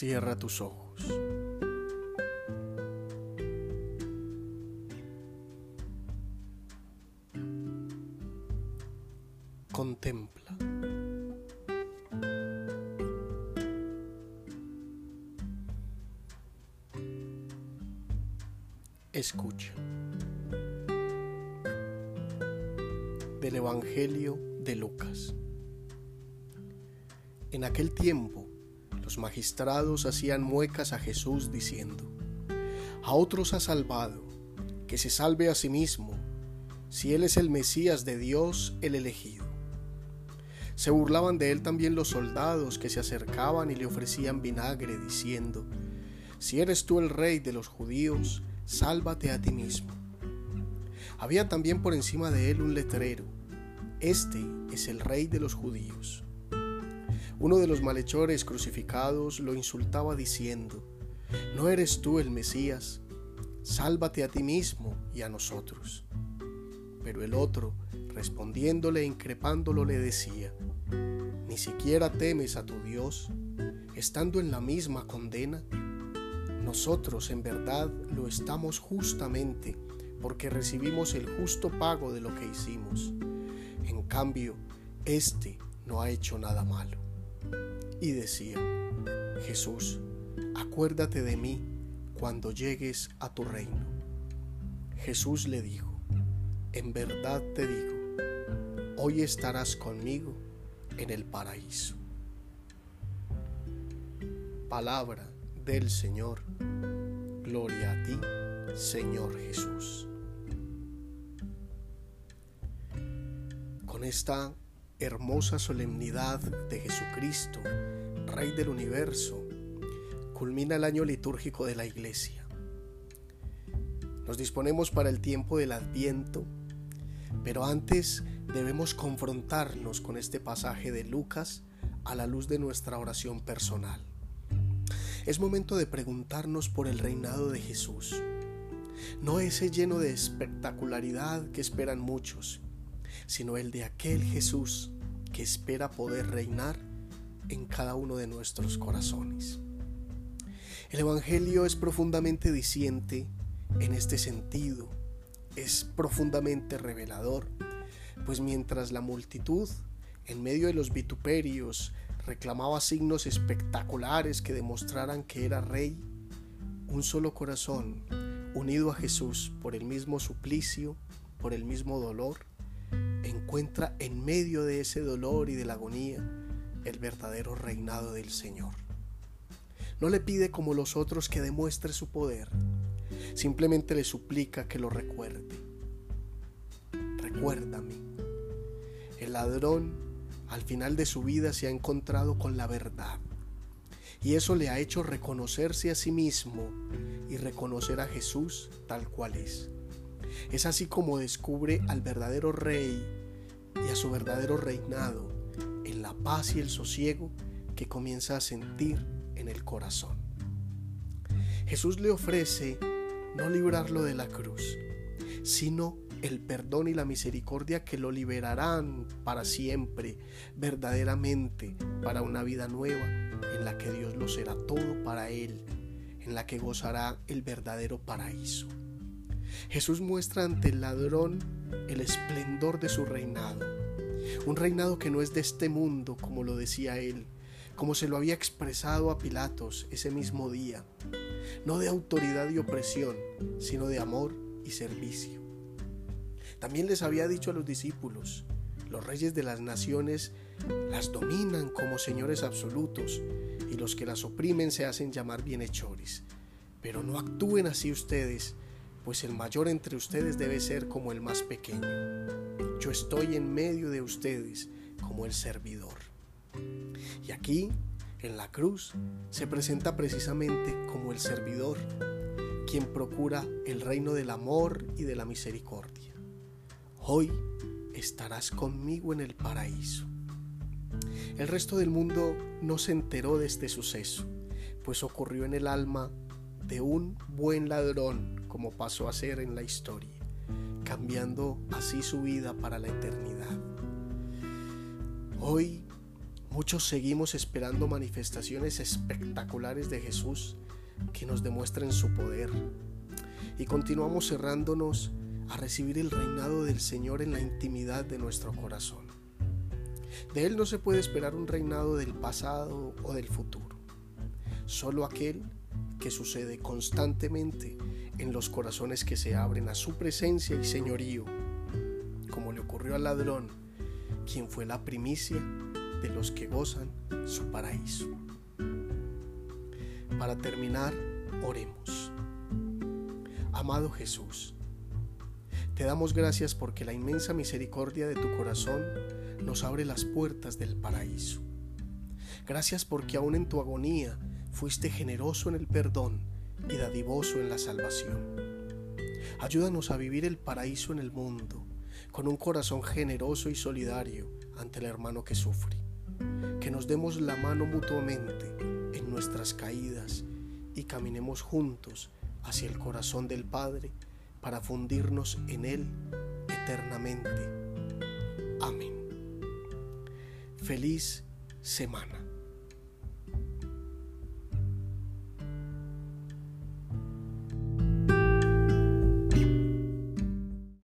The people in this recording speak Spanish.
Cierra tus ojos. Contempla. Escucha. Del Evangelio de Lucas. En aquel tiempo, los magistrados hacían muecas a Jesús diciendo, A otros ha salvado, que se salve a sí mismo, si él es el Mesías de Dios, el elegido. Se burlaban de él también los soldados que se acercaban y le ofrecían vinagre, diciendo, Si eres tú el rey de los judíos, sálvate a ti mismo. Había también por encima de él un letrero, Este es el rey de los judíos. Uno de los malhechores crucificados lo insultaba diciendo, ¿no eres tú el Mesías? Sálvate a ti mismo y a nosotros. Pero el otro, respondiéndole e increpándolo, le decía, ¿ni siquiera temes a tu Dios, estando en la misma condena? Nosotros en verdad lo estamos justamente porque recibimos el justo pago de lo que hicimos. En cambio, éste no ha hecho nada malo y decía, Jesús, acuérdate de mí cuando llegues a tu reino. Jesús le dijo, en verdad te digo, hoy estarás conmigo en el paraíso. Palabra del Señor, gloria a ti, Señor Jesús. Con esta hermosa solemnidad de Jesucristo, Rey del universo, culmina el año litúrgico de la Iglesia. Nos disponemos para el tiempo del Adviento, pero antes debemos confrontarnos con este pasaje de Lucas a la luz de nuestra oración personal. Es momento de preguntarnos por el reinado de Jesús, no ese lleno de espectacularidad que esperan muchos, sino el de aquel Jesús que espera poder reinar en cada uno de nuestros corazones. El Evangelio es profundamente diciente en este sentido, es profundamente revelador, pues mientras la multitud, en medio de los vituperios, reclamaba signos espectaculares que demostraran que era rey, un solo corazón, unido a Jesús por el mismo suplicio, por el mismo dolor, encuentra en medio de ese dolor y de la agonía el verdadero reinado del Señor. No le pide como los otros que demuestre su poder, simplemente le suplica que lo recuerde. Recuérdame. El ladrón al final de su vida se ha encontrado con la verdad y eso le ha hecho reconocerse a sí mismo y reconocer a Jesús tal cual es. Es así como descubre al verdadero rey y a su verdadero reinado en la paz y el sosiego que comienza a sentir en el corazón. Jesús le ofrece no librarlo de la cruz, sino el perdón y la misericordia que lo liberarán para siempre, verdaderamente, para una vida nueva en la que Dios lo será todo para él, en la que gozará el verdadero paraíso. Jesús muestra ante el ladrón el esplendor de su reinado, un reinado que no es de este mundo, como lo decía él, como se lo había expresado a Pilatos ese mismo día, no de autoridad y opresión, sino de amor y servicio. También les había dicho a los discípulos, los reyes de las naciones las dominan como señores absolutos y los que las oprimen se hacen llamar bienhechores. Pero no actúen así ustedes, pues el mayor entre ustedes debe ser como el más pequeño. Yo estoy en medio de ustedes como el servidor. Y aquí, en la cruz, se presenta precisamente como el servidor, quien procura el reino del amor y de la misericordia. Hoy estarás conmigo en el paraíso. El resto del mundo no se enteró de este suceso, pues ocurrió en el alma de un buen ladrón como pasó a ser en la historia, cambiando así su vida para la eternidad. Hoy Muchos seguimos esperando manifestaciones espectaculares de Jesús que nos demuestren su poder. Y continuamos cerrándonos a recibir el reinado del Señor en la intimidad de nuestro corazón. De Él no se puede esperar un reinado del pasado o del futuro, solo aquel que sucede constantemente en los corazones que se abren a su presencia y señorío, como le ocurrió al ladrón, quien fue la primicia de los que gozan su paraíso. Para terminar, oremos. Amado Jesús, te damos gracias porque la inmensa misericordia de tu corazón nos abre las puertas del paraíso. Gracias porque aún en tu agonía fuiste generoso en el perdón y dadivoso en la salvación. Ayúdanos a vivir el paraíso en el mundo con un corazón generoso y solidario ante el hermano que sufre. Que nos demos la mano mutuamente en nuestras caídas y caminemos juntos hacia el corazón del Padre para fundirnos en Él eternamente. Amén. Feliz semana.